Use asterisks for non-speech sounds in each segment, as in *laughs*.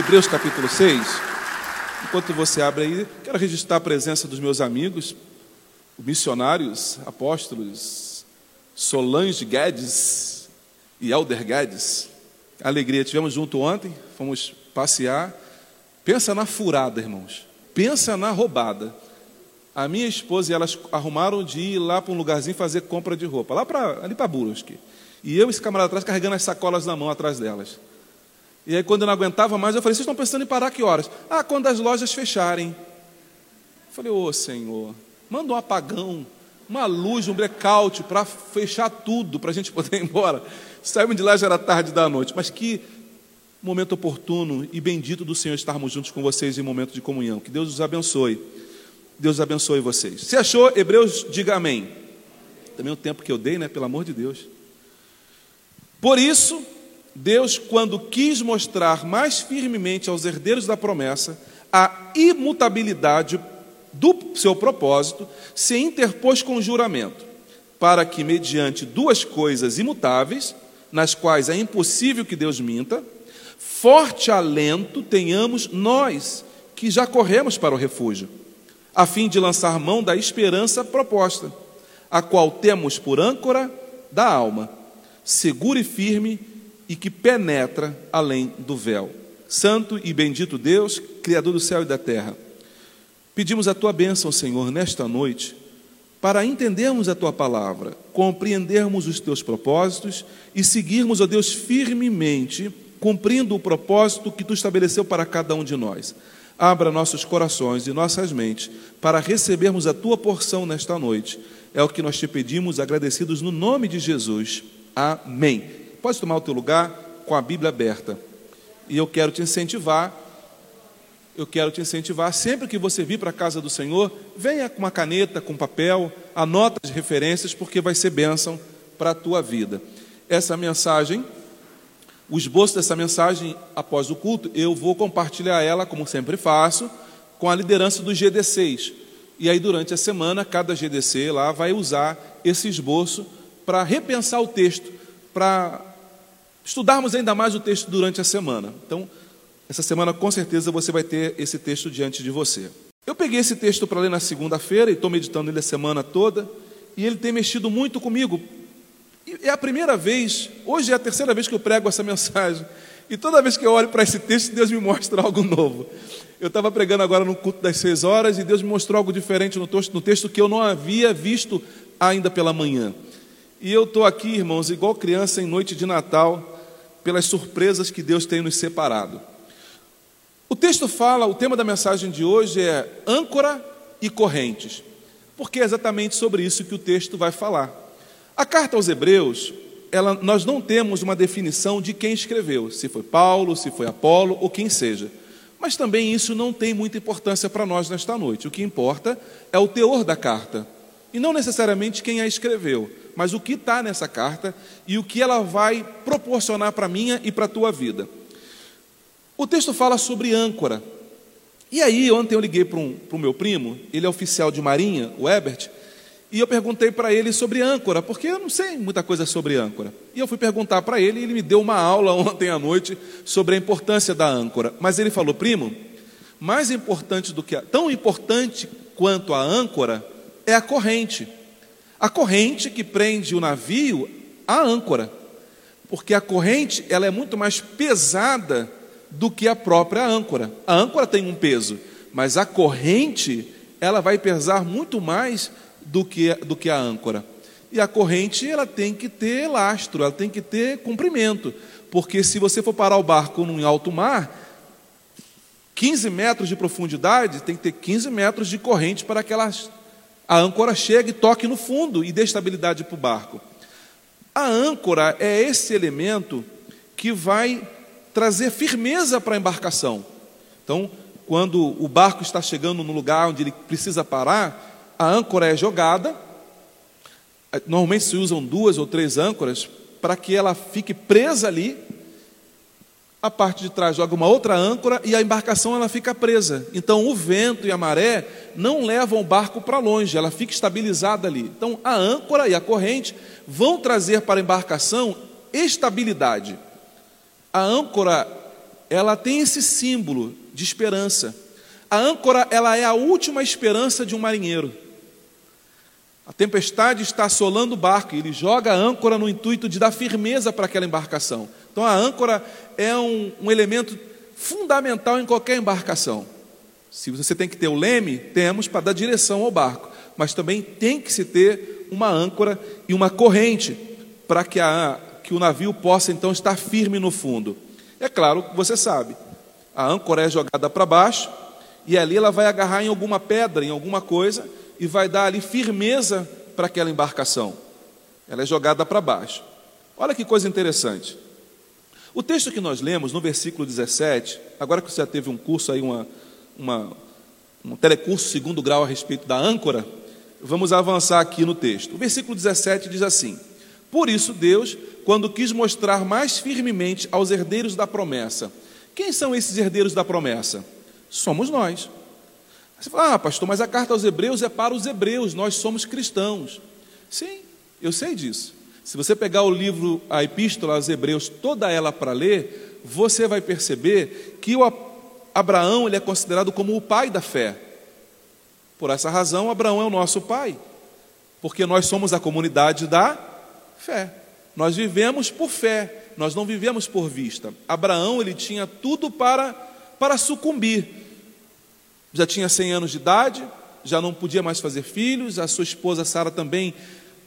Hebreus capítulo 6. Enquanto você abre aí, quero registrar a presença dos meus amigos, missionários, apóstolos, Solange Guedes e Elder Guedes. Alegria, tivemos junto ontem, fomos passear. Pensa na furada, irmãos. Pensa na roubada. A minha esposa e elas arrumaram de ir lá para um lugarzinho fazer compra de roupa, lá para ali para Burusque. E eu e esse camarada atrás carregando as sacolas na mão atrás delas. E aí, quando eu não aguentava mais, eu falei: vocês estão pensando em parar que horas? Ah, quando as lojas fecharem. Eu falei: ô oh, Senhor, manda um apagão, uma luz, um blackout para fechar tudo, para a gente poder ir embora. Saímos de lá, já era tarde da noite. Mas que momento oportuno e bendito do Senhor estarmos juntos com vocês em momento de comunhão. Que Deus os abençoe. Deus abençoe vocês. Se achou, Hebreus, diga amém. Também o tempo que eu dei, né? Pelo amor de Deus. Por isso, Deus, quando quis mostrar mais firmemente aos herdeiros da promessa a imutabilidade do seu propósito, se interpôs com juramento, para que, mediante duas coisas imutáveis, nas quais é impossível que Deus minta, forte alento tenhamos nós, que já corremos para o refúgio, a fim de lançar mão da esperança proposta, a qual temos por âncora da alma, segura e firme e que penetra além do véu. Santo e bendito Deus, Criador do céu e da terra, pedimos a tua bênção, Senhor, nesta noite, para entendermos a tua palavra, compreendermos os teus propósitos e seguirmos, ó Deus, firmemente, cumprindo o propósito que tu estabeleceu para cada um de nós. Abra nossos corações e nossas mentes para recebermos a tua porção nesta noite. É o que nós te pedimos, agradecidos no nome de Jesus. Amém. Pode tomar o teu lugar com a Bíblia aberta. E eu quero te incentivar, eu quero te incentivar, sempre que você vir para a casa do Senhor, venha com uma caneta, com papel, anota as referências, porque vai ser bênção para a tua vida. Essa mensagem, o esboço dessa mensagem, após o culto, eu vou compartilhar ela, como sempre faço, com a liderança dos GDCs. E aí, durante a semana, cada GDC lá vai usar esse esboço para repensar o texto, para estudarmos ainda mais o texto durante a semana. Então, essa semana com certeza você vai ter esse texto diante de você. Eu peguei esse texto para ler na segunda-feira e estou meditando ele a semana toda, e ele tem mexido muito comigo. E é a primeira vez, hoje é a terceira vez que eu prego essa *laughs* mensagem, e toda vez que eu olho para esse texto, Deus me mostra algo novo. Eu estava pregando agora no culto das seis horas e Deus me mostrou algo diferente no texto, no texto que eu não havia visto ainda pela manhã. E eu estou aqui, irmãos, igual criança em noite de Natal, pelas surpresas que Deus tem nos separado. O texto fala, o tema da mensagem de hoje é âncora e correntes, porque é exatamente sobre isso que o texto vai falar. A carta aos Hebreus, ela, nós não temos uma definição de quem escreveu, se foi Paulo, se foi Apolo ou quem seja. Mas também isso não tem muita importância para nós nesta noite. O que importa é o teor da carta, e não necessariamente quem a escreveu mas o que está nessa carta e o que ela vai proporcionar para a minha e para a tua vida. O texto fala sobre âncora. E aí, ontem eu liguei para um, o meu primo, ele é oficial de marinha, o Ebert, e eu perguntei para ele sobre âncora, porque eu não sei muita coisa sobre âncora. E eu fui perguntar para ele, e ele me deu uma aula *laughs* ontem à noite sobre a importância da âncora. Mas ele falou, primo, mais importante do que a, tão importante quanto a âncora é a corrente a corrente que prende o navio à âncora, porque a corrente ela é muito mais pesada do que a própria âncora. A âncora tem um peso, mas a corrente ela vai pesar muito mais do que, do que a âncora. E a corrente ela tem que ter lastro, ela tem que ter comprimento, porque se você for parar o barco em alto mar, 15 metros de profundidade, tem que ter 15 metros de corrente para que ela, a âncora chegue e toque no fundo e dê estabilidade para o barco. A âncora é esse elemento que vai trazer firmeza para a embarcação. Então, quando o barco está chegando no lugar onde ele precisa parar, a âncora é jogada. Normalmente se usam duas ou três âncoras para que ela fique presa ali. A parte de trás joga uma outra âncora e a embarcação ela fica presa. Então o vento e a maré não levam o barco para longe, ela fica estabilizada ali. Então a âncora e a corrente vão trazer para a embarcação estabilidade. A âncora ela tem esse símbolo de esperança. A âncora ela é a última esperança de um marinheiro. A tempestade está assolando o barco, e ele joga a âncora no intuito de dar firmeza para aquela embarcação. Então a âncora é um, um elemento fundamental em qualquer embarcação. Se você tem que ter o leme, temos para dar direção ao barco, mas também tem que se ter uma âncora e uma corrente para que, a, que o navio possa então estar firme no fundo. É claro você sabe, a âncora é jogada para baixo e ali ela vai agarrar em alguma pedra, em alguma coisa, e vai dar ali firmeza para aquela embarcação. Ela é jogada para baixo. Olha que coisa interessante. O texto que nós lemos, no versículo 17, agora que você já teve um curso aí, uma, uma, um telecurso segundo grau a respeito da âncora, vamos avançar aqui no texto. O versículo 17 diz assim: Por isso Deus, quando quis mostrar mais firmemente aos herdeiros da promessa, quem são esses herdeiros da promessa? Somos nós. Você fala, ah, pastor, mas a carta aos Hebreus é para os Hebreus, nós somos cristãos. Sim, eu sei disso. Se você pegar o livro, a Epístola aos Hebreus, toda ela para ler, você vai perceber que o Abraão ele é considerado como o pai da fé. Por essa razão, Abraão é o nosso pai, porque nós somos a comunidade da fé. Nós vivemos por fé, nós não vivemos por vista. Abraão ele tinha tudo para para sucumbir, já tinha 100 anos de idade, já não podia mais fazer filhos, a sua esposa Sara também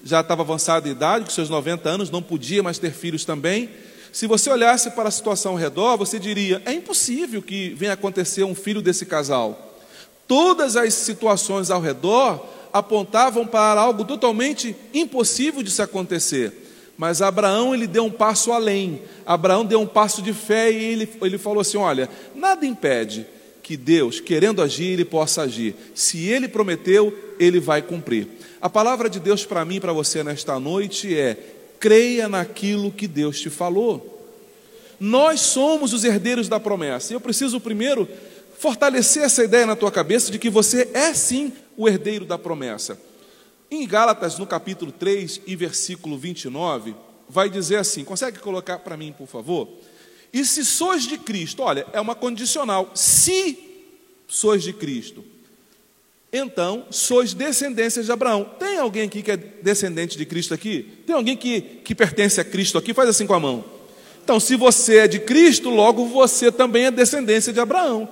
já estava avançada de idade, com seus 90 anos, não podia mais ter filhos também. Se você olhasse para a situação ao redor, você diria: é impossível que venha acontecer um filho desse casal. Todas as situações ao redor apontavam para algo totalmente impossível de se acontecer. Mas Abraão ele deu um passo além. Abraão deu um passo de fé e ele, ele falou assim: olha, nada impede que Deus, querendo agir, ele possa agir. Se ele prometeu, ele vai cumprir. A palavra de Deus para mim e para você nesta noite é: creia naquilo que Deus te falou. Nós somos os herdeiros da promessa. Eu preciso primeiro fortalecer essa ideia na tua cabeça de que você é sim o herdeiro da promessa. Em Gálatas, no capítulo 3 e versículo 29, vai dizer assim: consegue colocar para mim, por favor? E se sois de Cristo, olha, é uma condicional. Se sois de Cristo, então sois descendência de Abraão. Tem alguém aqui que é descendente de Cristo aqui? Tem alguém que, que pertence a Cristo aqui? Faz assim com a mão. Então, se você é de Cristo, logo você também é descendência de Abraão.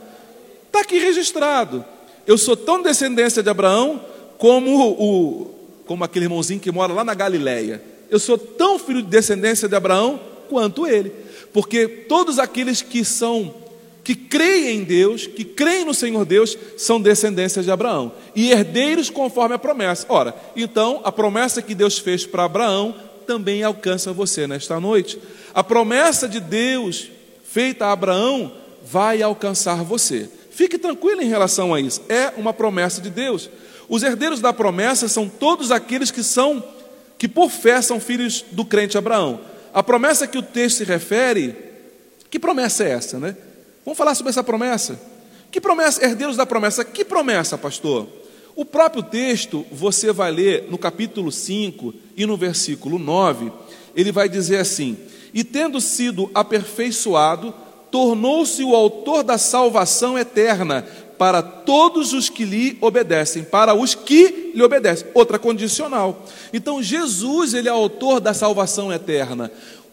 Está aqui registrado. Eu sou tão descendência de Abraão como o, como aquele irmãozinho que mora lá na Galileia. Eu sou tão filho de descendência de Abraão quanto ele porque todos aqueles que são que creem em Deus, que creem no Senhor Deus, são descendências de Abraão e herdeiros conforme a promessa. Ora, então a promessa que Deus fez para Abraão também alcança você nesta noite. A promessa de Deus feita a Abraão vai alcançar você. Fique tranquilo em relação a isso. É uma promessa de Deus. Os herdeiros da promessa são todos aqueles que são que por fé são filhos do crente Abraão a promessa que o texto se refere, que promessa é essa, né? Vamos falar sobre essa promessa. Que promessa, herdeiros da promessa, que promessa, pastor? O próprio texto, você vai ler no capítulo 5 e no versículo 9, ele vai dizer assim: E tendo sido aperfeiçoado, tornou-se o autor da salvação eterna para todos os que lhe obedecem, para os que lhe obedecem. Outra condicional. Então Jesus, ele é autor da salvação eterna.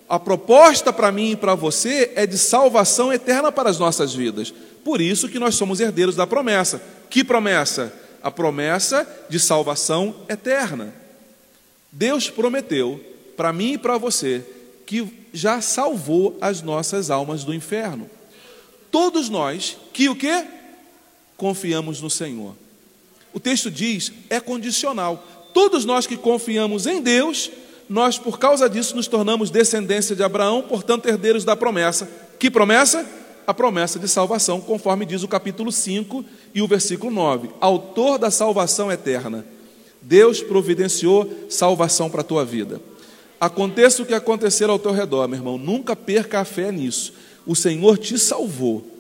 A proposta para mim e para você é de salvação eterna para as nossas vidas. Por isso que nós somos herdeiros da promessa. Que promessa? A promessa de salvação eterna. Deus prometeu para mim e para você que já salvou as nossas almas do inferno. Todos nós que o quê? Confiamos no Senhor. O texto diz, é condicional. Todos nós que confiamos em Deus, nós por causa disso nos tornamos descendência de Abraão, portanto herdeiros da promessa. Que promessa? A promessa de salvação, conforme diz o capítulo 5 e o versículo 9. Autor da salvação eterna. Deus providenciou salvação para a tua vida. Aconteça o que acontecer ao teu redor, meu irmão, nunca perca a fé nisso. O Senhor te salvou.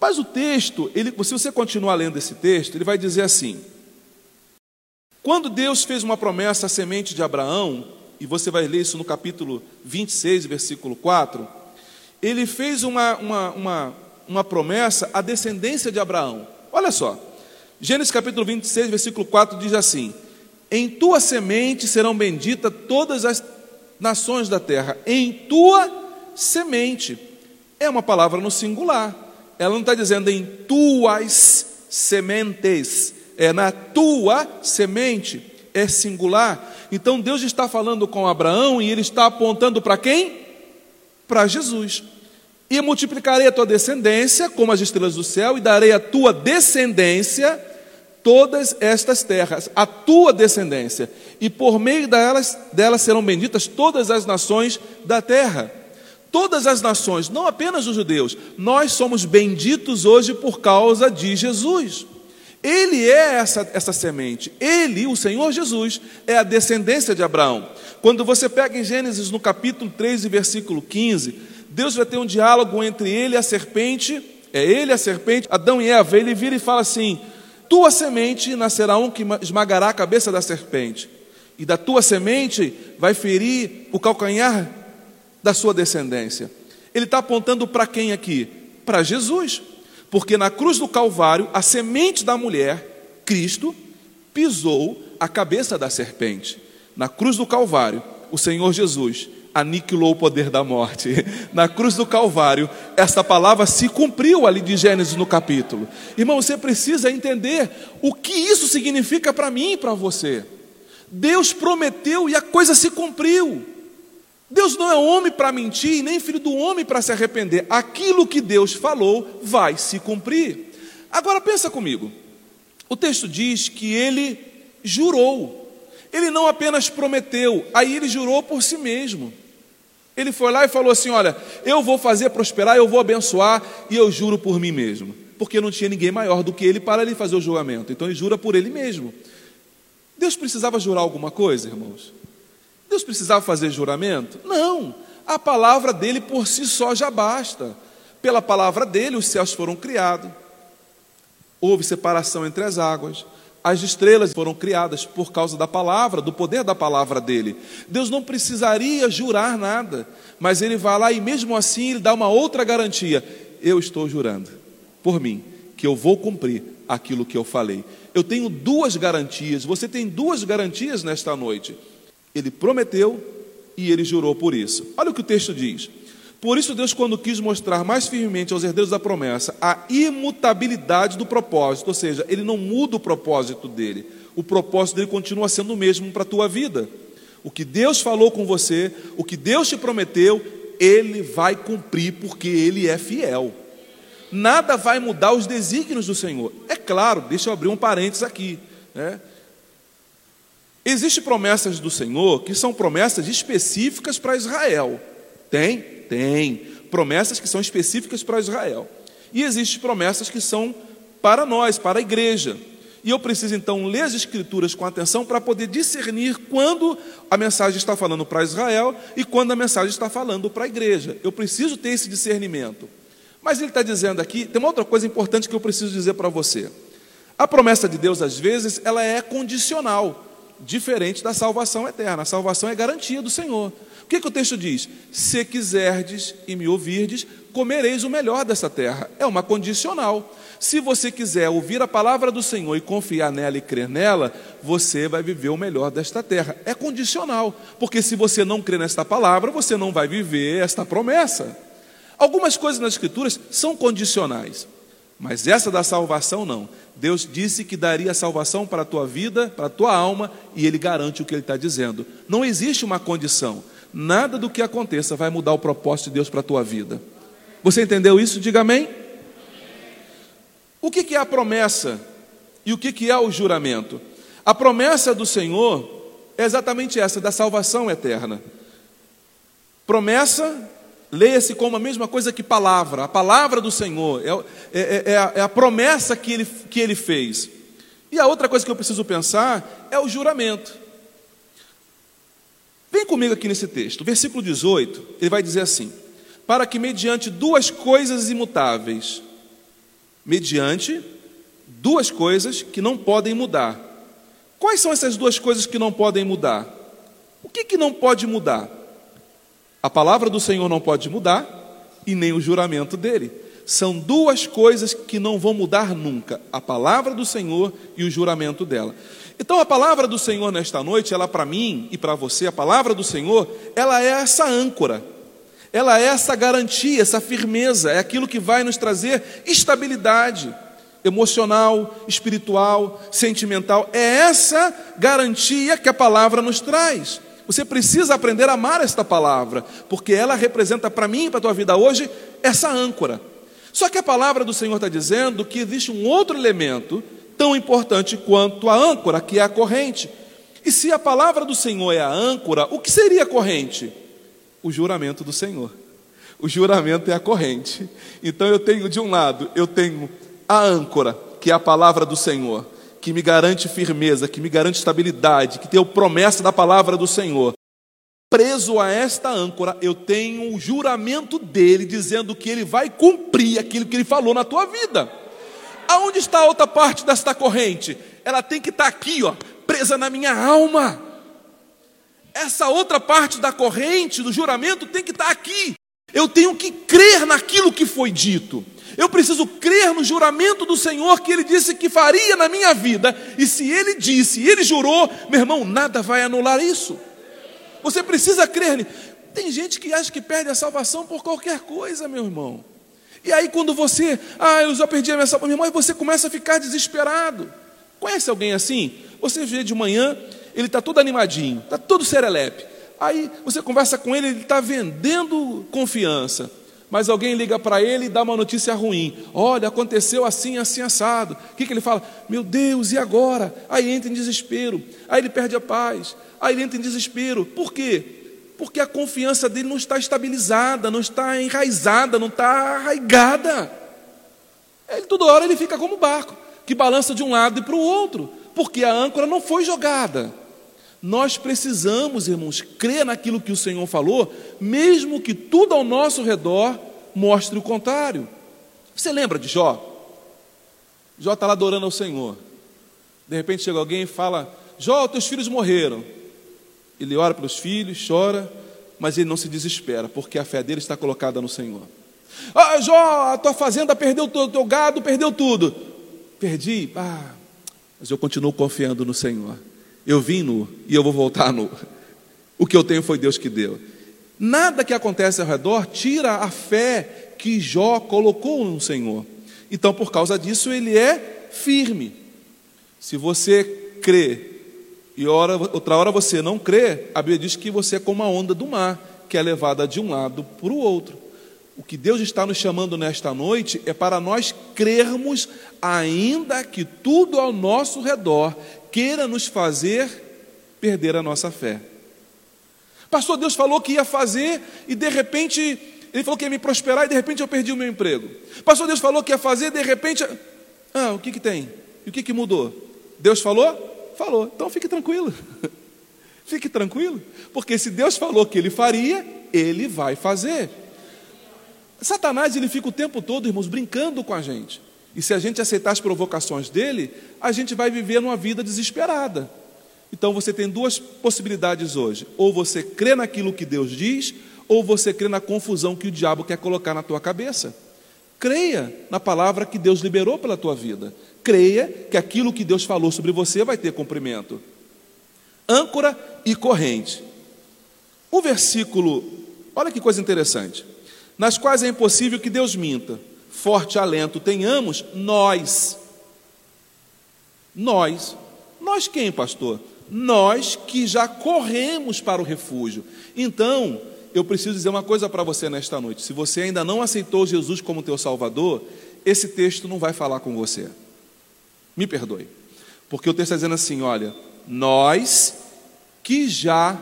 Mas o texto, ele, se você continuar lendo esse texto, ele vai dizer assim: quando Deus fez uma promessa à semente de Abraão, e você vai ler isso no capítulo 26, versículo 4, ele fez uma, uma, uma, uma promessa à descendência de Abraão. Olha só, Gênesis capítulo 26, versículo 4 diz assim: em tua semente serão benditas todas as nações da terra. Em tua semente. É uma palavra no singular. Ela não está dizendo em tuas sementes. É na tua semente. É singular. Então Deus está falando com Abraão e ele está apontando para quem? Para Jesus. E multiplicarei a tua descendência como as estrelas do céu, e darei a tua descendência todas estas terras, a tua descendência, e por meio delas, delas serão benditas todas as nações da terra. Todas as nações, não apenas os judeus, nós somos benditos hoje por causa de Jesus. Ele é essa, essa semente, ele, o Senhor Jesus, é a descendência de Abraão. Quando você pega em Gênesis no capítulo 3 e versículo 15, Deus vai ter um diálogo entre ele e a serpente, é ele a serpente, Adão e Eva, ele vira e fala assim: tua semente nascerá um que esmagará a cabeça da serpente, e da tua semente vai ferir o calcanhar da sua descendência. Ele está apontando para quem aqui? Para Jesus, porque na cruz do Calvário, a semente da mulher, Cristo, pisou a cabeça da serpente. Na cruz do Calvário, o Senhor Jesus aniquilou o poder da morte. *laughs* Na cruz do Calvário, esta palavra se cumpriu ali de Gênesis no capítulo. Irmão, você precisa entender o que isso significa para mim e para você. Deus prometeu e a coisa se cumpriu. Deus não é homem para mentir, nem filho do homem para se arrepender. Aquilo que Deus falou vai se cumprir. Agora pensa comigo. O texto diz que ele jurou. Ele não apenas prometeu, aí ele jurou por si mesmo. Ele foi lá e falou assim: Olha, eu vou fazer prosperar, eu vou abençoar, e eu juro por mim mesmo. Porque não tinha ninguém maior do que ele para ele fazer o julgamento. Então ele jura por ele mesmo. Deus precisava jurar alguma coisa, irmãos? Deus precisava fazer juramento? Não. A palavra dele por si só já basta. Pela palavra dele, os céus foram criados. Houve separação entre as águas. As estrelas foram criadas por causa da palavra, do poder da palavra dele. Deus não precisaria jurar nada, mas ele vai lá e mesmo assim ele dá uma outra garantia. Eu estou jurando por mim que eu vou cumprir aquilo que eu falei. Eu tenho duas garantias, você tem duas garantias nesta noite. Ele prometeu e ele jurou por isso. Olha o que o texto diz. Por isso, Deus, quando quis mostrar mais firmemente aos herdeiros da promessa a imutabilidade do propósito, ou seja, ele não muda o propósito dele, o propósito dele continua sendo o mesmo para a tua vida. O que Deus falou com você, o que Deus te prometeu, ele vai cumprir porque ele é fiel. Nada vai mudar os desígnios do Senhor. É claro, deixa eu abrir um parênteses aqui. Né? Existem promessas do Senhor que são promessas específicas para Israel. Tem? Tem promessas que são específicas para Israel. E existem promessas que são para nós, para a igreja. E eu preciso então ler as Escrituras com atenção para poder discernir quando a mensagem está falando para Israel e quando a mensagem está falando para a igreja. Eu preciso ter esse discernimento. Mas ele está dizendo aqui, tem uma outra coisa importante que eu preciso dizer para você. A promessa de Deus, às vezes, ela é condicional, diferente da salvação eterna. A salvação é garantia do Senhor. O que, que o texto diz? Se quiserdes e me ouvirdes, comereis o melhor dessa terra. É uma condicional. Se você quiser ouvir a palavra do Senhor e confiar nela e crer nela, você vai viver o melhor desta terra. É condicional, porque se você não crer nesta palavra, você não vai viver esta promessa. Algumas coisas nas Escrituras são condicionais, mas essa da salvação não. Deus disse que daria salvação para a tua vida, para a tua alma, e Ele garante o que Ele está dizendo. Não existe uma condição nada do que aconteça vai mudar o propósito de Deus para a tua vida. Você entendeu isso? Diga amém. O que é a promessa e o que é o juramento? A promessa do Senhor é exatamente essa, da salvação eterna. Promessa, leia-se como a mesma coisa que palavra, a palavra do Senhor, é, é, é, a, é a promessa que ele, que ele fez. E a outra coisa que eu preciso pensar é o juramento. Vem comigo aqui nesse texto, versículo 18, ele vai dizer assim: Para que mediante duas coisas imutáveis, mediante duas coisas que não podem mudar. Quais são essas duas coisas que não podem mudar? O que, que não pode mudar? A palavra do Senhor não pode mudar e nem o juramento dele. São duas coisas que não vão mudar nunca: a palavra do Senhor e o juramento dela. Então, a palavra do Senhor nesta noite, ela para mim e para você, a palavra do Senhor, ela é essa âncora, ela é essa garantia, essa firmeza, é aquilo que vai nos trazer estabilidade emocional, espiritual, sentimental. É essa garantia que a palavra nos traz. Você precisa aprender a amar esta palavra, porque ela representa para mim e para a tua vida hoje essa âncora. Só que a palavra do Senhor está dizendo que existe um outro elemento tão importante quanto a âncora, que é a corrente. E se a palavra do Senhor é a âncora, o que seria a corrente? O juramento do Senhor. O juramento é a corrente. Então eu tenho de um lado, eu tenho a âncora, que é a palavra do Senhor, que me garante firmeza, que me garante estabilidade, que tem a promessa da palavra do Senhor. Preso a esta âncora, eu tenho o juramento dele dizendo que ele vai cumprir aquilo que ele falou na tua vida. Aonde está a outra parte desta corrente? Ela tem que estar aqui, ó, presa na minha alma. Essa outra parte da corrente, do juramento, tem que estar aqui. Eu tenho que crer naquilo que foi dito. Eu preciso crer no juramento do Senhor que Ele disse que faria na minha vida. E se Ele disse, Ele jurou, meu irmão, nada vai anular isso. Você precisa crer. Tem gente que acha que perde a salvação por qualquer coisa, meu irmão. E aí, quando você, ah, eu já perdi a minha salvação, meu irmão, e você começa a ficar desesperado. Conhece alguém assim? Você vê de manhã, ele está todo animadinho, está todo serelepe. Aí você conversa com ele, ele está vendendo confiança mas alguém liga para ele e dá uma notícia ruim. Olha, aconteceu assim, assim, assado. O que, que ele fala? Meu Deus, e agora? Aí entra em desespero. Aí ele perde a paz. Aí ele entra em desespero. Por quê? Porque a confiança dele não está estabilizada, não está enraizada, não está arraigada. Ele, toda hora ele fica como barco, que balança de um lado e para o outro, porque a âncora não foi jogada. Nós precisamos, irmãos, crer naquilo que o Senhor falou, mesmo que tudo ao nosso redor mostre o contrário. Você lembra de Jó? Jó está lá adorando ao Senhor. De repente chega alguém e fala: Jó, teus filhos morreram. Ele ora pelos filhos, chora, mas ele não se desespera, porque a fé dele está colocada no Senhor. Ah, Jó, a tua fazenda perdeu o teu, teu gado, perdeu tudo. Perdi, ah, mas eu continuo confiando no Senhor. Eu vim nu e eu vou voltar nu. O que eu tenho foi Deus que deu. Nada que acontece ao redor tira a fé que Jó colocou no Senhor. Então, por causa disso, ele é firme. Se você crê e outra hora você não crê, a Bíblia diz que você é como a onda do mar, que é levada de um lado para o outro. O que Deus está nos chamando nesta noite é para nós crermos, ainda que tudo ao nosso redor queira nos fazer perder a nossa fé. Pastor, Deus falou que ia fazer e de repente ele falou que ia me prosperar e de repente eu perdi o meu emprego. Pastor, Deus falou que ia fazer e de repente. Ah, o que, que tem? E o que, que mudou? Deus falou? Falou. Então fique tranquilo. *laughs* fique tranquilo. Porque se Deus falou que ele faria, ele vai fazer. Satanás ele fica o tempo todo, irmãos, brincando com a gente. E se a gente aceitar as provocações dele, a gente vai viver numa vida desesperada. Então você tem duas possibilidades hoje: ou você crê naquilo que Deus diz, ou você crê na confusão que o diabo quer colocar na tua cabeça. Creia na palavra que Deus liberou pela tua vida. Creia que aquilo que Deus falou sobre você vai ter cumprimento. Âncora e corrente. O versículo, olha que coisa interessante. Nas quais é impossível que Deus minta forte alento tenhamos, nós. Nós. Nós quem, pastor? Nós que já corremos para o refúgio. Então, eu preciso dizer uma coisa para você nesta noite. Se você ainda não aceitou Jesus como teu Salvador, esse texto não vai falar com você. Me perdoe. Porque o texto está dizendo assim: olha, nós que já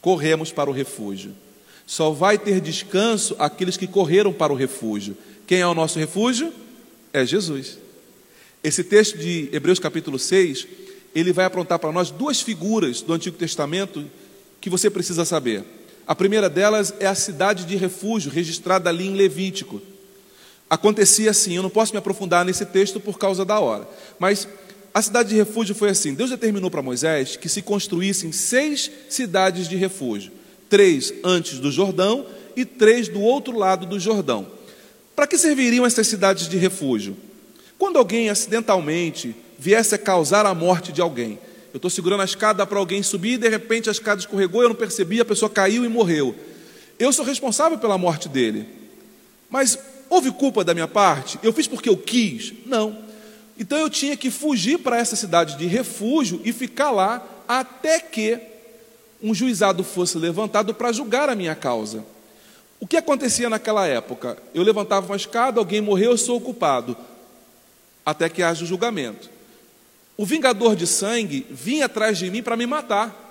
corremos para o refúgio. Só vai ter descanso aqueles que correram para o refúgio. Quem é o nosso refúgio? É Jesus. Esse texto de Hebreus capítulo 6, ele vai aprontar para nós duas figuras do Antigo Testamento que você precisa saber. A primeira delas é a cidade de refúgio, registrada ali em Levítico. Acontecia assim, eu não posso me aprofundar nesse texto por causa da hora, mas a cidade de refúgio foi assim: Deus determinou para Moisés que se construíssem seis cidades de refúgio, três antes do Jordão e três do outro lado do Jordão. Para que serviriam essas cidades de refúgio? Quando alguém acidentalmente viesse a causar a morte de alguém, eu estou segurando a escada para alguém subir e de repente a escada escorregou, eu não percebi, a pessoa caiu e morreu. Eu sou responsável pela morte dele. Mas houve culpa da minha parte? Eu fiz porque eu quis? Não. Então eu tinha que fugir para essa cidade de refúgio e ficar lá até que um juizado fosse levantado para julgar a minha causa. O que acontecia naquela época? Eu levantava uma escada, alguém morreu, eu sou o culpado, até que haja o julgamento. O vingador de sangue vinha atrás de mim para me matar.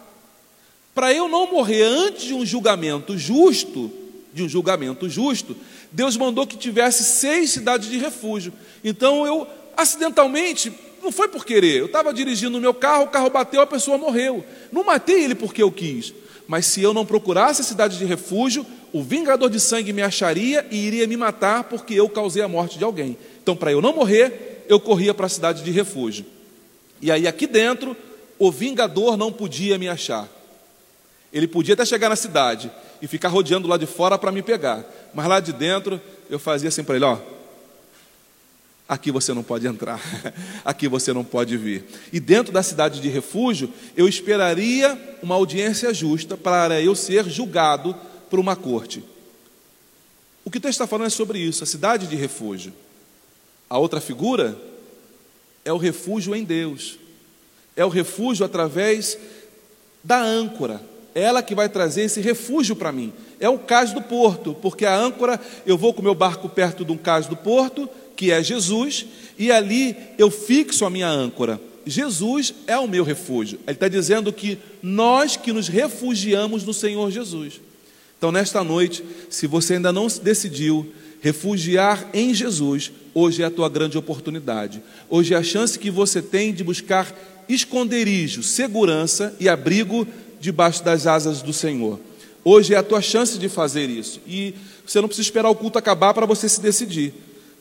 Para eu não morrer antes de um julgamento justo, de um julgamento justo, Deus mandou que tivesse seis cidades de refúgio. Então eu, acidentalmente, não foi por querer, eu estava dirigindo o meu carro, o carro bateu, a pessoa morreu. Não matei ele porque eu quis. Mas se eu não procurasse a cidade de refúgio, o vingador de sangue me acharia e iria me matar porque eu causei a morte de alguém. Então, para eu não morrer, eu corria para a cidade de refúgio. E aí, aqui dentro, o vingador não podia me achar. Ele podia até chegar na cidade e ficar rodeando lá de fora para me pegar. Mas lá de dentro, eu fazia assim para ele: ó, aqui você não pode entrar, *laughs* aqui você não pode vir. E dentro da cidade de refúgio, eu esperaria uma audiência justa para eu ser julgado por uma corte. O que o texto está falando é sobre isso, a cidade de refúgio. A outra figura é o refúgio em Deus, é o refúgio através da âncora, ela que vai trazer esse refúgio para mim. É o cais do porto, porque a âncora, eu vou com o meu barco perto de um cais do porto, que é Jesus, e ali eu fixo a minha âncora. Jesus é o meu refúgio. Ele está dizendo que nós que nos refugiamos no Senhor Jesus. Então, nesta noite, se você ainda não se decidiu refugiar em Jesus, hoje é a tua grande oportunidade. Hoje é a chance que você tem de buscar esconderijo, segurança e abrigo debaixo das asas do Senhor. Hoje é a tua chance de fazer isso. E você não precisa esperar o culto acabar para você se decidir.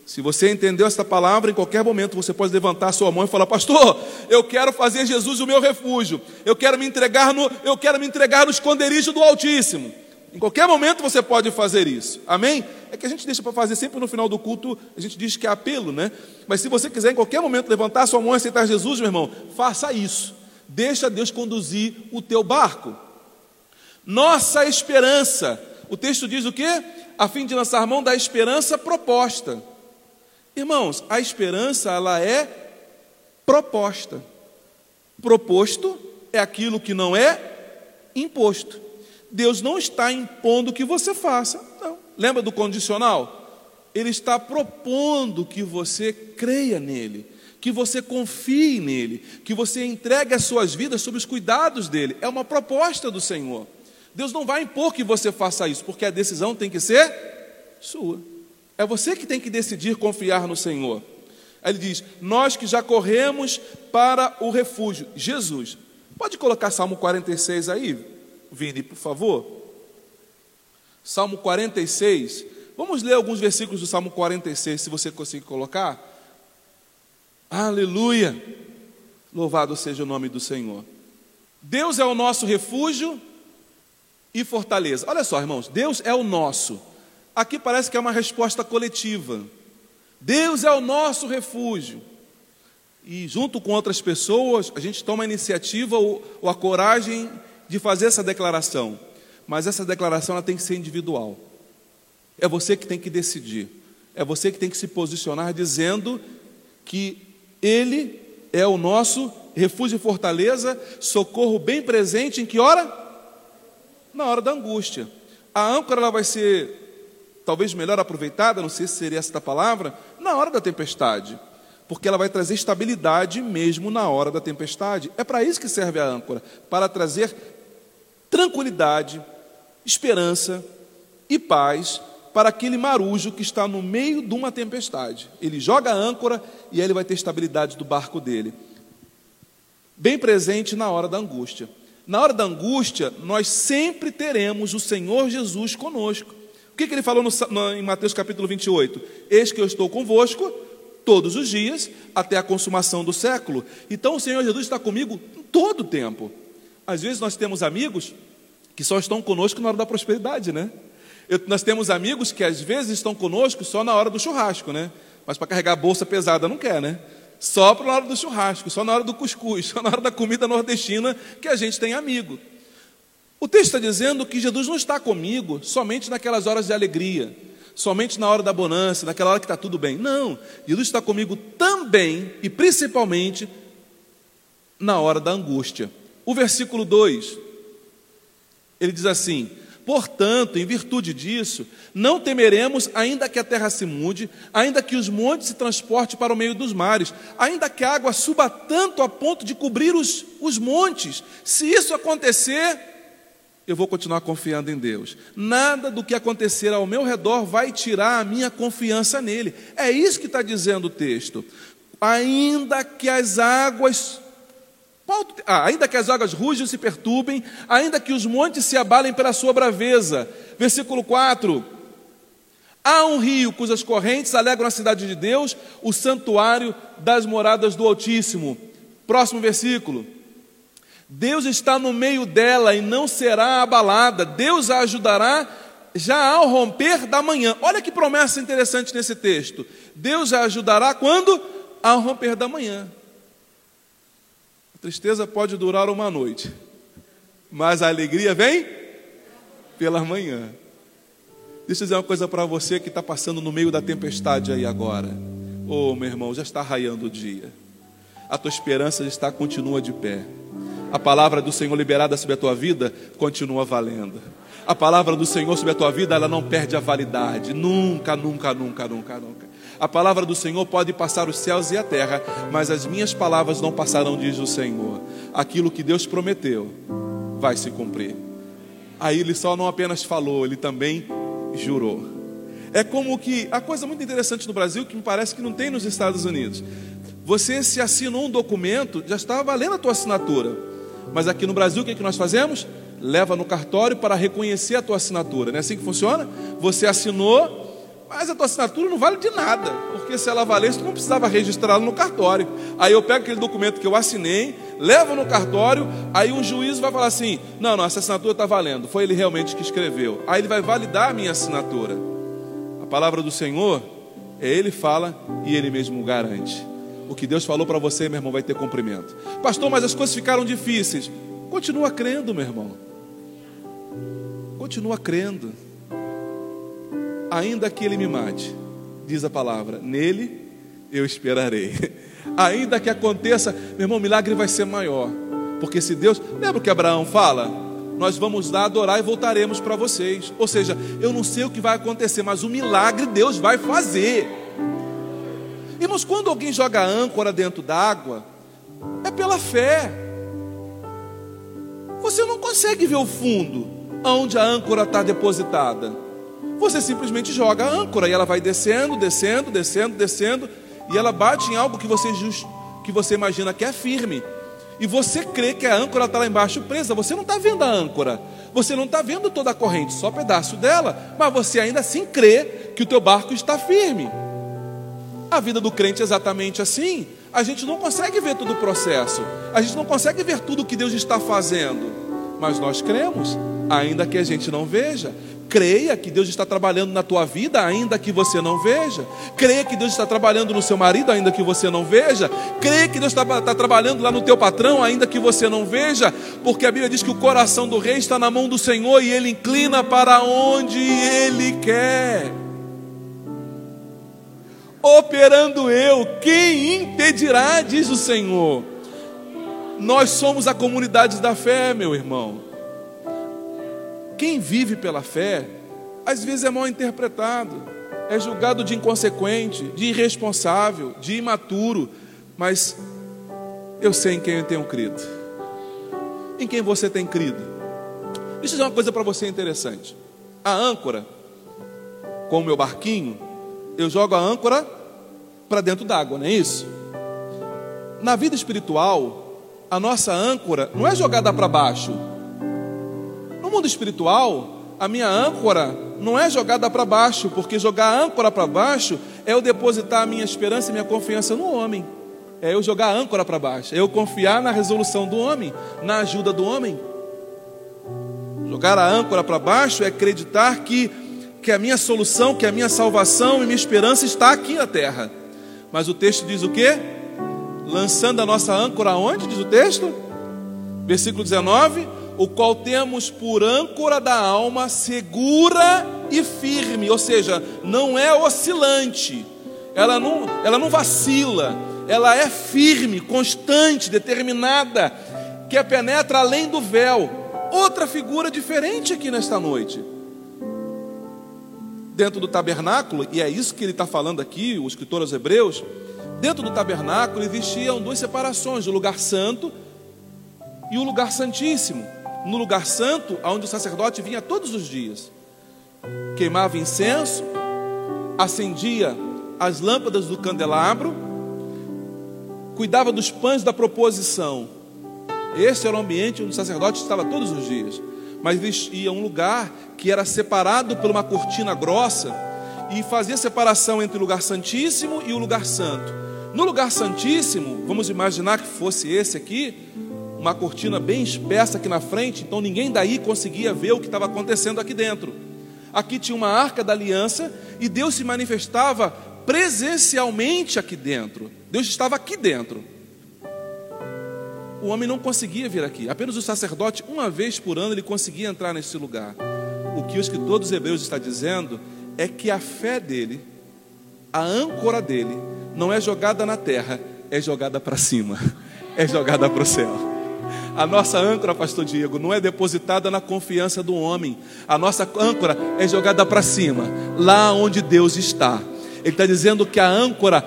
Se você entendeu essa palavra, em qualquer momento você pode levantar sua mão e falar: "Pastor, eu quero fazer Jesus o meu refúgio. Eu quero me entregar no, eu quero me entregar no esconderijo do Altíssimo." Em qualquer momento você pode fazer isso. Amém? É que a gente deixa para fazer sempre no final do culto, a gente diz que é apelo, né? Mas se você quiser em qualquer momento levantar sua mão e aceitar Jesus, meu irmão, faça isso. Deixa Deus conduzir o teu barco. Nossa esperança. O texto diz o quê? A fim de lançar mão da esperança proposta. Irmãos, a esperança ela é proposta. Proposto é aquilo que não é imposto. Deus não está impondo que você faça. Não. Lembra do condicional? Ele está propondo que você creia nele, que você confie nele, que você entregue as suas vidas sob os cuidados dele. É uma proposta do Senhor. Deus não vai impor que você faça isso, porque a decisão tem que ser sua. É você que tem que decidir confiar no Senhor. Ele diz: Nós que já corremos para o refúgio, Jesus. Pode colocar Salmo 46 aí? Vini, por favor. Salmo 46. Vamos ler alguns versículos do Salmo 46, se você conseguir colocar. Aleluia! Louvado seja o nome do Senhor. Deus é o nosso refúgio e fortaleza. Olha só, irmãos, Deus é o nosso. Aqui parece que é uma resposta coletiva. Deus é o nosso refúgio. E junto com outras pessoas, a gente toma a iniciativa ou, ou a coragem de fazer essa declaração, mas essa declaração ela tem que ser individual. É você que tem que decidir. É você que tem que se posicionar dizendo que Ele é o nosso refúgio e fortaleza, socorro bem presente em que hora? na hora da angústia. A âncora ela vai ser talvez melhor aproveitada, não sei se seria essa a palavra, na hora da tempestade, porque ela vai trazer estabilidade mesmo na hora da tempestade. É para isso que serve a âncora, para trazer tranquilidade, esperança e paz para aquele marujo que está no meio de uma tempestade. Ele joga a âncora e aí ele vai ter estabilidade do barco dele. Bem presente na hora da angústia. Na hora da angústia, nós sempre teremos o Senhor Jesus conosco. Que, que ele falou no, no, em Mateus capítulo 28? Eis que eu estou convosco todos os dias até a consumação do século. Então o Senhor Jesus está comigo todo o tempo. Às vezes nós temos amigos que só estão conosco na hora da prosperidade, né? Eu, nós temos amigos que às vezes estão conosco só na hora do churrasco, né? Mas para carregar a bolsa pesada não quer, né? Só para na hora do churrasco, só na hora do cuscuz, *laughs* só na hora da comida nordestina que a gente tem amigo. O texto está dizendo que Jesus não está comigo somente naquelas horas de alegria, somente na hora da bonança, naquela hora que está tudo bem. Não, Jesus está comigo também e principalmente na hora da angústia. O versículo 2, ele diz assim: Portanto, em virtude disso, não temeremos, ainda que a terra se mude, ainda que os montes se transportem para o meio dos mares, ainda que a água suba tanto a ponto de cobrir os, os montes. Se isso acontecer, eu vou continuar confiando em Deus. Nada do que acontecer ao meu redor vai tirar a minha confiança nele. É isso que está dizendo o texto. Ainda que as águas ah, ainda que as águas rujam e se perturbem, ainda que os montes se abalem pela sua braveza. Versículo 4. Há um rio cujas correntes alegram a cidade de Deus, o santuário das moradas do Altíssimo. Próximo versículo. Deus está no meio dela e não será abalada. Deus a ajudará já ao romper da manhã. Olha que promessa interessante nesse texto. Deus a ajudará quando? Ao romper da manhã. A tristeza pode durar uma noite, mas a alegria vem pela manhã. Deixa eu dizer uma coisa para você que está passando no meio da tempestade aí agora. Oh, meu irmão, já está raiando o dia. A tua esperança está continua de pé. A palavra do Senhor liberada sobre a tua vida continua valendo. A palavra do Senhor sobre a tua vida, ela não perde a validade. Nunca, nunca, nunca, nunca, nunca. A palavra do Senhor pode passar os céus e a terra, mas as minhas palavras não passarão, diz o Senhor. Aquilo que Deus prometeu vai se cumprir. Aí ele só não apenas falou, ele também jurou. É como que a coisa muito interessante no Brasil que me parece que não tem nos Estados Unidos. Você se assinou um documento, já estava valendo a tua assinatura. Mas aqui no Brasil o que, é que nós fazemos? Leva no cartório para reconhecer a tua assinatura. Não é assim que funciona? Você assinou, mas a tua assinatura não vale de nada, porque se ela valesse, tu não precisava registrá-la no cartório. Aí eu pego aquele documento que eu assinei, levo no cartório, aí um juiz vai falar assim: não, não, essa assinatura está valendo, foi ele realmente que escreveu. Aí ele vai validar a minha assinatura. A palavra do Senhor é Ele fala e Ele mesmo garante. O que Deus falou para você, meu irmão, vai ter cumprimento. Pastor, mas as coisas ficaram difíceis. Continua crendo, meu irmão. Continua crendo ainda que ele me mate, diz a palavra, nele eu esperarei. *laughs* Ainda que aconteça, meu irmão, o milagre vai ser maior. Porque se Deus, lembra o que Abraão fala? Nós vamos lá adorar e voltaremos para vocês. Ou seja, eu não sei o que vai acontecer, mas o milagre Deus vai fazer. Irmãos, quando alguém joga âncora dentro d'água, é pela fé. Você não consegue ver o fundo, onde a âncora está depositada. Você simplesmente joga a âncora e ela vai descendo, descendo, descendo, descendo, e ela bate em algo que você, just, que você imagina que é firme. E você crê que a âncora está lá embaixo presa. Você não está vendo a âncora. Você não está vendo toda a corrente, só pedaço dela. Mas você ainda assim crê que o teu barco está firme. A vida do crente é exatamente assim. A gente não consegue ver todo o processo. A gente não consegue ver tudo o que Deus está fazendo. Mas nós cremos, ainda que a gente não veja. Creia que Deus está trabalhando na tua vida, ainda que você não veja. Creia que Deus está trabalhando no seu marido, ainda que você não veja. Creia que Deus está, está, trabalhando lá no teu patrão, ainda que você não veja. Porque a Bíblia diz que o coração do rei está na mão do Senhor e ele inclina para onde ele quer. Operando eu, quem impedirá, diz o Senhor. Nós somos a comunidade da fé, meu irmão. quem vive pela fé, às vezes é mal interpretado, é julgado de inconsequente, de irresponsável, de imaturo, mas eu sei em quem eu tenho crido. Em quem você tem crido? Deixa eu dizer uma coisa para você interessante. A âncora, com o meu barquinho, eu jogo a âncora para dentro d'água, não é isso? Na vida espiritual, a nossa âncora não é jogada para baixo. No mundo espiritual, a minha âncora não é jogada para baixo, porque jogar a âncora para baixo é eu depositar a minha esperança e minha confiança no homem. É eu jogar a âncora para baixo, é eu confiar na resolução do homem, na ajuda do homem. Jogar a âncora para baixo é acreditar que, que a minha solução, que a minha salvação e minha esperança está aqui na terra. Mas o texto diz o quê? Lançando a nossa âncora aonde? Diz o texto? Versículo 19: O qual temos por âncora da alma segura e firme, ou seja, não é oscilante, ela não, ela não vacila, ela é firme, constante, determinada, que penetra além do véu. Outra figura diferente aqui nesta noite. Dentro do tabernáculo, e é isso que ele está falando aqui, o escritor aos Hebreus, dentro do tabernáculo existiam duas separações: o lugar santo e o lugar santíssimo. No lugar santo, onde o sacerdote vinha todos os dias, queimava incenso, acendia as lâmpadas do candelabro cuidava dos pães da proposição. Esse era o ambiente onde o sacerdote estava todos os dias. Mas eles iam a um lugar que era separado por uma cortina grossa e fazia separação entre o lugar santíssimo e o lugar santo. No lugar santíssimo, vamos imaginar que fosse esse aqui, uma cortina bem espessa aqui na frente, então ninguém daí conseguia ver o que estava acontecendo aqui dentro. Aqui tinha uma arca da aliança e Deus se manifestava presencialmente aqui dentro. Deus estava aqui dentro. O homem não conseguia vir aqui. Apenas o sacerdote, uma vez por ano, ele conseguia entrar nesse lugar. O que o escritor dos Hebreus está dizendo é que a fé dele, a âncora dele, não é jogada na terra, é jogada para cima, é jogada para o céu. A nossa âncora, pastor Diego, não é depositada na confiança do homem. A nossa âncora é jogada para cima, lá onde Deus está. Ele está dizendo que a âncora,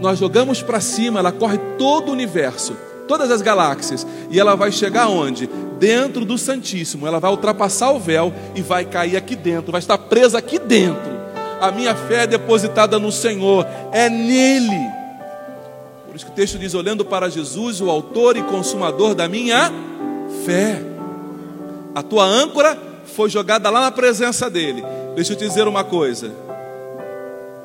nós jogamos para cima, ela corre todo o universo, todas as galáxias, e ela vai chegar onde? Dentro do Santíssimo. Ela vai ultrapassar o véu e vai cair aqui dentro, vai estar presa aqui dentro. A minha fé é depositada no Senhor, é nele. Por isso que o texto diz: olhando para Jesus, o autor e consumador da minha fé. A tua âncora foi jogada lá na presença dele. Deixa eu te dizer uma coisa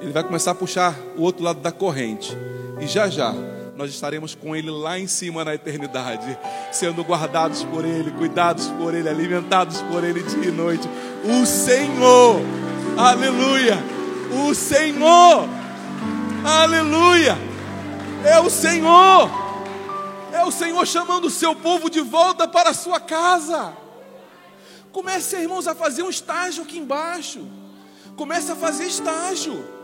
ele vai começar a puxar o outro lado da corrente. E já já nós estaremos com Ele lá em cima na eternidade, sendo guardados por Ele, cuidados por Ele, alimentados por Ele dia e noite. O Senhor, aleluia, o Senhor, aleluia, é o Senhor, é o Senhor chamando o seu povo de volta para a sua casa. Comece, irmãos, a fazer um estágio aqui embaixo. Comece a fazer estágio.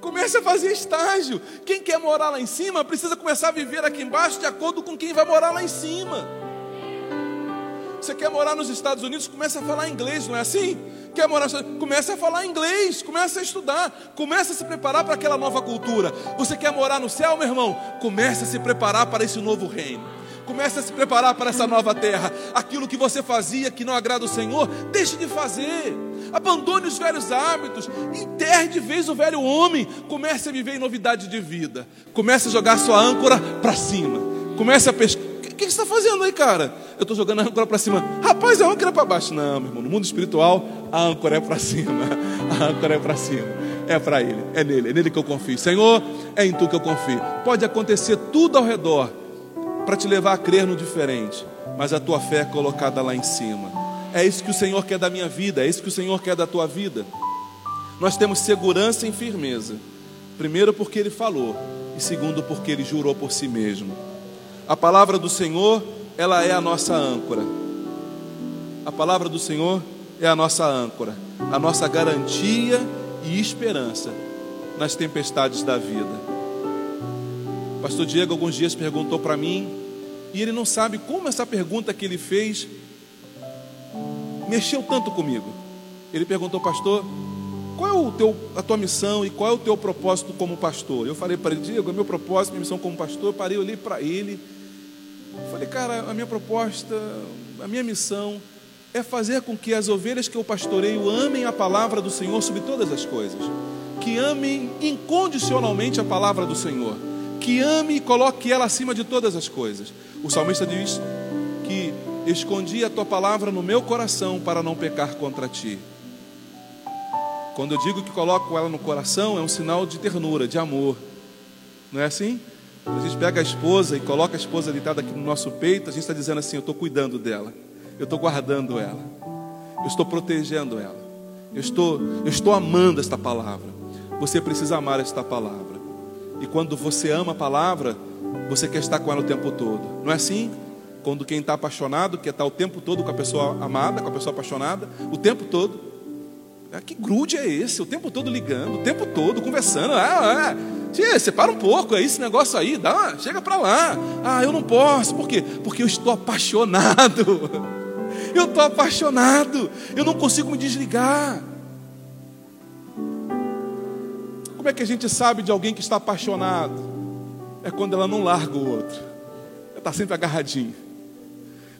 Comece a fazer estágio. Quem quer morar lá em cima precisa começar a viver aqui embaixo de acordo com quem vai morar lá em cima. Você quer morar nos Estados Unidos, comece a falar inglês, não é assim? Quer morar, comece a falar inglês, comece a estudar, comece a se preparar para aquela nova cultura. Você quer morar no céu, meu irmão? Comece a se preparar para esse novo reino. Comece a se preparar para essa nova terra. Aquilo que você fazia que não agrada o Senhor, deixe de fazer. Abandone os velhos hábitos. Enterre de vez o velho homem. Comece a viver em novidade de vida. Comece a jogar sua âncora para cima. Comece a pescar. O que, que você está fazendo aí, cara? Eu estou jogando a âncora para cima. Rapaz, a âncora é para baixo. Não, meu irmão. No mundo espiritual, a âncora é para cima. *laughs* A âncora é para cima. É para Ele. É nele. É nele que eu confio. Senhor, é em Tu que eu confio. Pode acontecer tudo ao redor para te levar a crer no diferente, mas a tua fé é colocada lá em cima. É isso que o Senhor quer da minha vida, é isso que o Senhor quer da tua vida. Nós temos segurança e firmeza. Primeiro, porque Ele falou, e segundo, porque Ele jurou por si mesmo. A palavra do Senhor, ela é a nossa âncora. A palavra do Senhor é a nossa âncora, a nossa garantia e esperança nas tempestades da vida. Pastor Diego alguns dias perguntou para mim, e ele não sabe como essa pergunta que ele fez mexeu tanto comigo. Ele perguntou, pastor, qual é o teu, a tua missão e qual é o teu propósito como pastor? Eu falei para ele, Diego, é meu propósito, minha missão como pastor. Eu parei, olhei para ele. Falei, cara, a minha proposta, a minha missão é fazer com que as ovelhas que eu pastoreio amem a palavra do Senhor sobre todas as coisas. Que amem incondicionalmente a palavra do Senhor. Que ame e coloque ela acima de todas as coisas. O salmista diz que escondi a tua palavra no meu coração para não pecar contra ti. Quando eu digo que coloco ela no coração, é um sinal de ternura, de amor. Não é assim? Quando a gente pega a esposa e coloca a esposa deitada aqui no nosso peito, a gente está dizendo assim: Eu estou cuidando dela, eu estou guardando ela, eu estou protegendo ela, eu estou, eu estou amando esta palavra. Você precisa amar esta palavra. E quando você ama a palavra, você quer estar com ela o tempo todo. Não é assim? Quando quem está apaixonado quer estar o tempo todo com a pessoa amada, com a pessoa apaixonada, o tempo todo. Ah, que grude é esse? O tempo todo ligando, o tempo todo conversando. Ah, ah, tia, separa um pouco, é esse negócio aí, dá, chega para lá. Ah, eu não posso, por quê? Porque eu estou apaixonado. *laughs* Eu estou apaixonado, eu não consigo me desligar. Como é que a gente sabe de alguém que está apaixonado? É quando ela não larga o outro, ela está sempre agarradinha.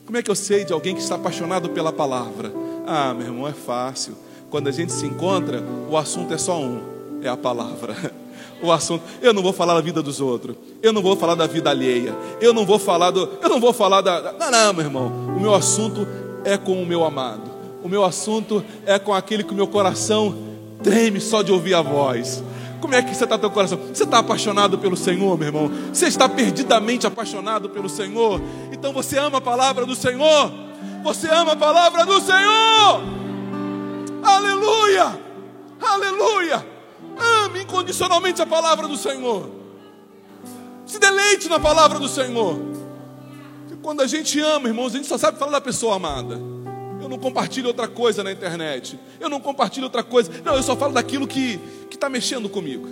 Como é que eu sei de alguém que está apaixonado pela palavra? Ah, meu irmão, é fácil quando a gente se encontra, o assunto é só um: é a palavra. *laughs* O assunto, eu não vou falar da vida dos outros, eu não vou falar da vida alheia, eu não vou falar do, eu não vou falar da, não, não, meu irmão. O meu assunto é com o meu amado. O meu assunto é com aquele que o meu coração treme só de ouvir a voz. Como é que você está teu coração? Você está apaixonado pelo Senhor, meu irmão? Você está perdidamente apaixonado pelo Senhor? Então você ama a palavra do Senhor? Você ama a palavra do Senhor? Aleluia! Aleluia! Ame incondicionalmente a palavra do Senhor. Se deleite na palavra do Senhor. quando a gente ama, irmãos, a gente só sabe falar da pessoa amada. Não compartilho outra coisa na internet. Eu não compartilho outra coisa. Não, eu só falo daquilo que está mexendo comigo.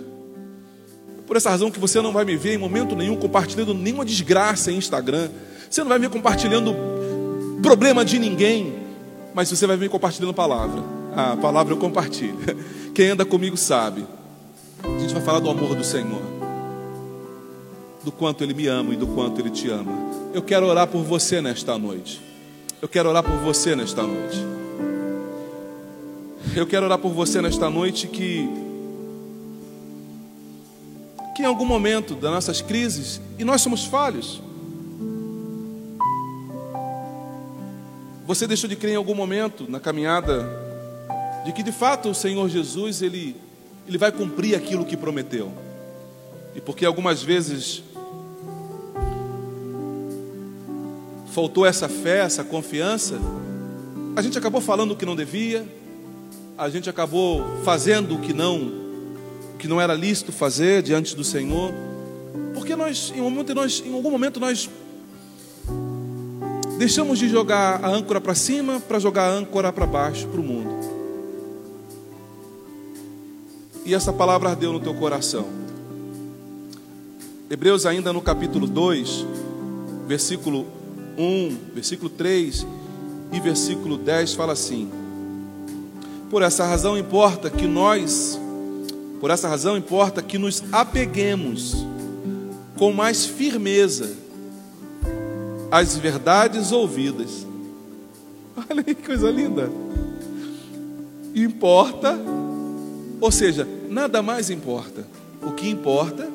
Por essa razão que você não vai me ver em momento nenhum compartilhando nenhuma desgraça em Instagram. Você não vai me compartilhando problema de ninguém. Mas você vai me compartilhando palavra a palavra eu compartilho. *laughs* Quem anda comigo sabe. A gente vai falar do amor do Senhor, do quanto Ele me ama e do quanto Ele te ama. Eu quero orar por você nesta noite. Eu quero orar por você nesta noite. Eu quero orar por você nesta noite que que em algum momento das nossas crises, e nós somos falhos, você deixou de crer em algum momento na caminhada de que de fato o Senhor Jesus ele, ele vai cumprir aquilo que prometeu. E porque algumas vezes faltou essa fé, essa confiança, a gente acabou falando o que não devia, a gente acabou fazendo o que não, que não era lícito fazer diante do Senhor, porque nós, em, momento, nós, em algum momento, nós deixamos de jogar a âncora para cima para jogar a âncora para baixo, para o mundo e essa palavra ardeu no teu coração. Hebreus, ainda no capítulo 2, versículo 1, versículo 3 e versículo 10, fala assim: Por essa razão importa que nós, por essa razão importa que nos apeguemos com mais firmeza às verdades ouvidas. *laughs* Olha que coisa linda. Importa, ou seja, nada mais importa. O que importa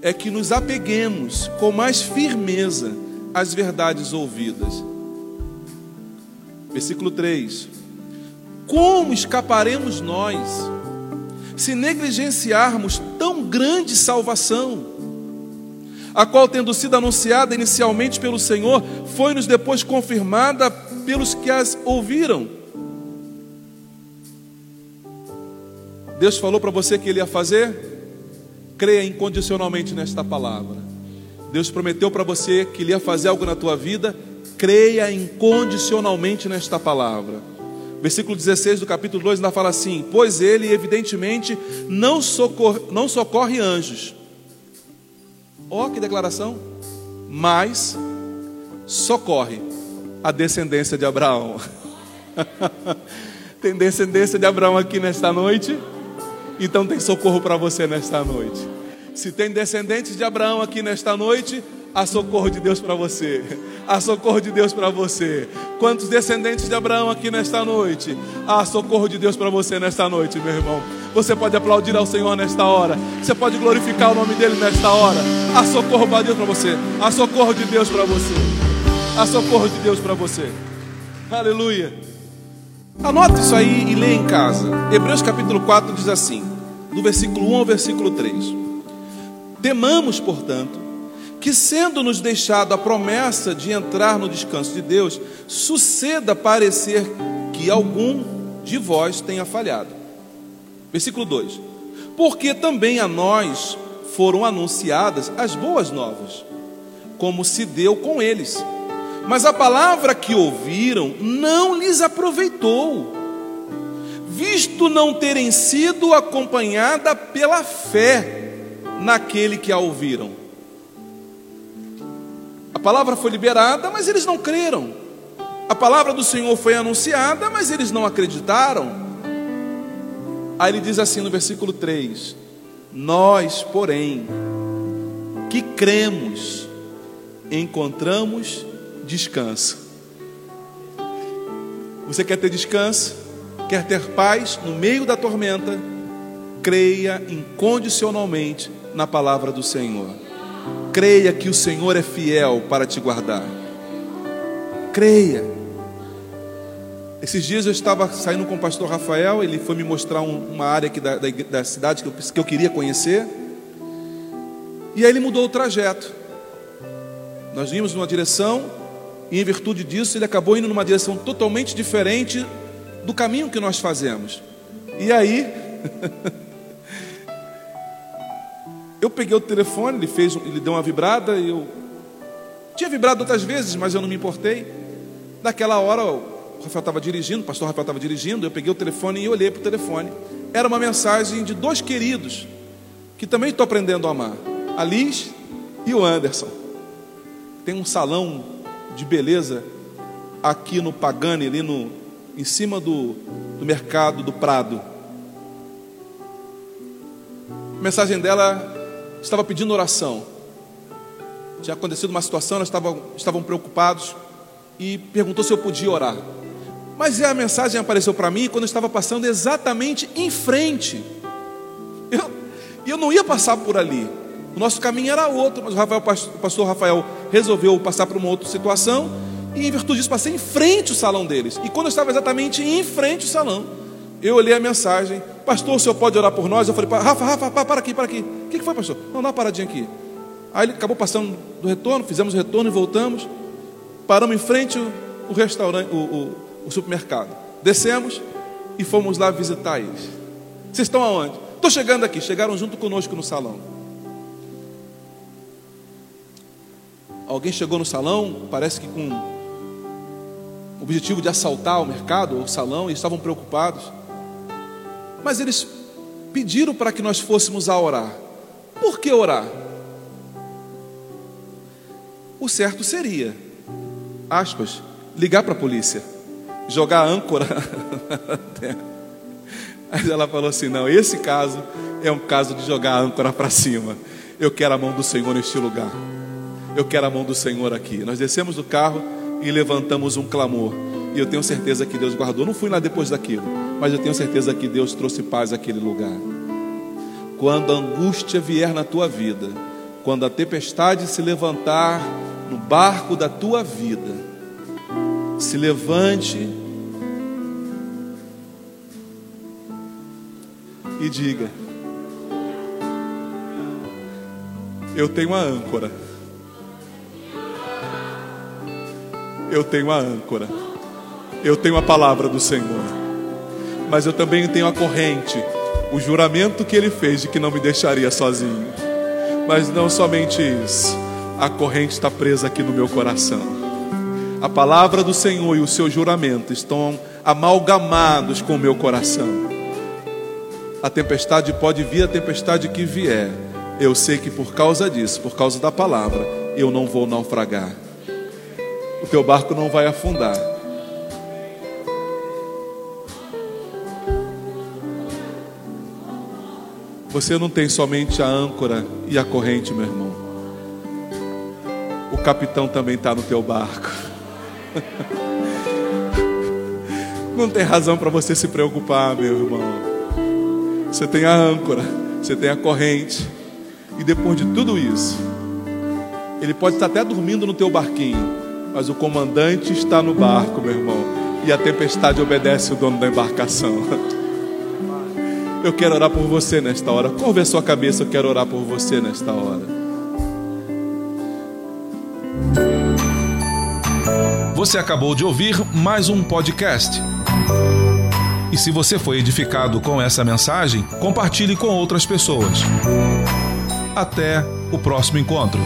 é que nos apeguemos com mais firmeza às verdades ouvidas. Versículo 3: Como escaparemos nós se negligenciarmos tão grande salvação, a qual, tendo sido anunciada inicialmente pelo Senhor, foi-nos depois confirmada pelos que as ouviram? Deus falou para você que Ele ia fazer? Creia incondicionalmente nesta palavra. Deus prometeu para você que Ele ia fazer algo na tua vida? Creia incondicionalmente nesta palavra. Versículo 16 do capítulo 2 ainda fala assim: Pois Ele, evidentemente, não socorre, não socorre anjos. Ó, oh, que declaração! Mas socorre a descendência de Abraão. *laughs* tem descendência de Abraão aqui nesta noite? Então tem socorro para você nesta noite. Se tem descendentes de Abraão aqui nesta noite, há socorro de Deus para você. Há socorro de Deus para você. Quantos descendentes de Abraão aqui nesta noite? Há socorro de Deus para você nesta noite, meu irmão. Você pode aplaudir ao Senhor nesta hora. Você pode glorificar o nome dele nesta hora. Há socorro para Deus para você. Há socorro de Deus para você. Há socorro de Deus para você. Aleluia. Anote isso aí e leia em casa. Hebreus capítulo 4 diz assim, do versículo 1 ao versículo 3. Temamos, portanto, que sendo-nos deixado a promessa de entrar no descanso de Deus, suceda parecer que algum de vós tenha falhado. Versículo 2: Porque também a nós foram anunciadas as boas novas, como se deu com eles. Mas a palavra que ouviram não lhes aproveitou, visto não terem sido acompanhada pela fé naquele que a ouviram. A palavra foi liberada, mas eles não creram. A palavra do Senhor foi anunciada, mas eles não acreditaram. Aí ele diz assim no versículo 3: Nós, porém, que cremos, encontramos descanso. Você quer ter descanso? Quer ter paz no meio da tormenta? Creia incondicionalmente na palavra do Senhor. Creia que o Senhor é fiel para te guardar. Creia. Esses dias eu estava saindo com o pastor Rafael, ele foi me mostrar um, uma área aqui da, da, da cidade que eu, que eu queria conhecer. E aí ele mudou o trajeto. Nós vimos numa direção, e em virtude disso ele acabou indo numa direção totalmente diferente do caminho que nós fazemos. E aí, *laughs* eu peguei o telefone, ele fez, ele deu uma vibrada, eu tinha vibrado outras vezes, mas eu não me importei. Naquela hora, o Rafael estava dirigindo, o pastor Rafael estava dirigindo, eu peguei o telefone e olhei para o telefone. Era uma mensagem de dois queridos que também estou aprendendo a amar, a Liz e o Anderson. Tem um salão de beleza aqui no Pagani, ali no, em cima do, do mercado do Prado. A mensagem dela estava pedindo oração. Tinha acontecido uma situação, elas estavam, estavam preocupados e perguntou se eu podia orar. Mas a mensagem apareceu para mim quando eu estava passando exatamente em frente. Eu, eu não ia passar por ali. O nosso caminho era outro, mas o, Rafael, o pastor Rafael resolveu passar por uma outra situação e em virtude disso passei em frente ao salão deles. E quando eu estava exatamente em frente ao salão, eu olhei a mensagem, pastor, o senhor pode orar por nós? Eu falei, Rafa, Rafa, para aqui, para aqui. O que foi, pastor? Não, dá uma paradinha aqui. Aí ele acabou passando do retorno, fizemos o retorno e voltamos. Paramos em frente o restaurante, o, o, o supermercado. Descemos e fomos lá visitar eles. Vocês estão aonde? Estou chegando aqui. Chegaram junto conosco no salão. Alguém chegou no salão, parece que com o objetivo de assaltar o mercado ou o salão, e estavam preocupados. Mas eles pediram para que nós fôssemos a orar. Por que orar? O certo seria, aspas, ligar para a polícia, jogar âncora *laughs* Mas ela falou assim: não, esse caso é um caso de jogar a âncora para cima. Eu quero a mão do Senhor neste lugar. Eu quero a mão do Senhor aqui. Nós descemos do carro e levantamos um clamor. E eu tenho certeza que Deus guardou. Não fui lá depois daquilo, mas eu tenho certeza que Deus trouxe paz àquele lugar. Quando a angústia vier na tua vida, quando a tempestade se levantar no barco da tua vida, se levante e diga: Eu tenho uma âncora. Eu tenho a âncora. Eu tenho a palavra do Senhor. Mas eu também tenho a corrente, o juramento que ele fez de que não me deixaria sozinho. Mas não somente isso, a corrente está presa aqui no meu coração. A palavra do Senhor e o seu juramento estão amalgamados com o meu coração. A tempestade pode vir, a tempestade que vier. Eu sei que por causa disso, por causa da palavra, eu não vou naufragar. O teu barco não vai afundar. Você não tem somente a âncora e a corrente, meu irmão. O capitão também está no teu barco. *laughs* Não tem razão para você se preocupar, meu irmão. Você tem a âncora, você tem a corrente. E depois de tudo isso, ele pode estar até dormindo no teu barquinho, mas o comandante está no barco, meu irmão. E a tempestade obedece o dono da embarcação. *laughs* Eu quero orar por você nesta hora. Curva a sua cabeça, eu quero orar por você nesta hora. Você acabou de ouvir mais um podcast. E se você foi edificado com essa mensagem, compartilhe com outras pessoas. Até o próximo encontro.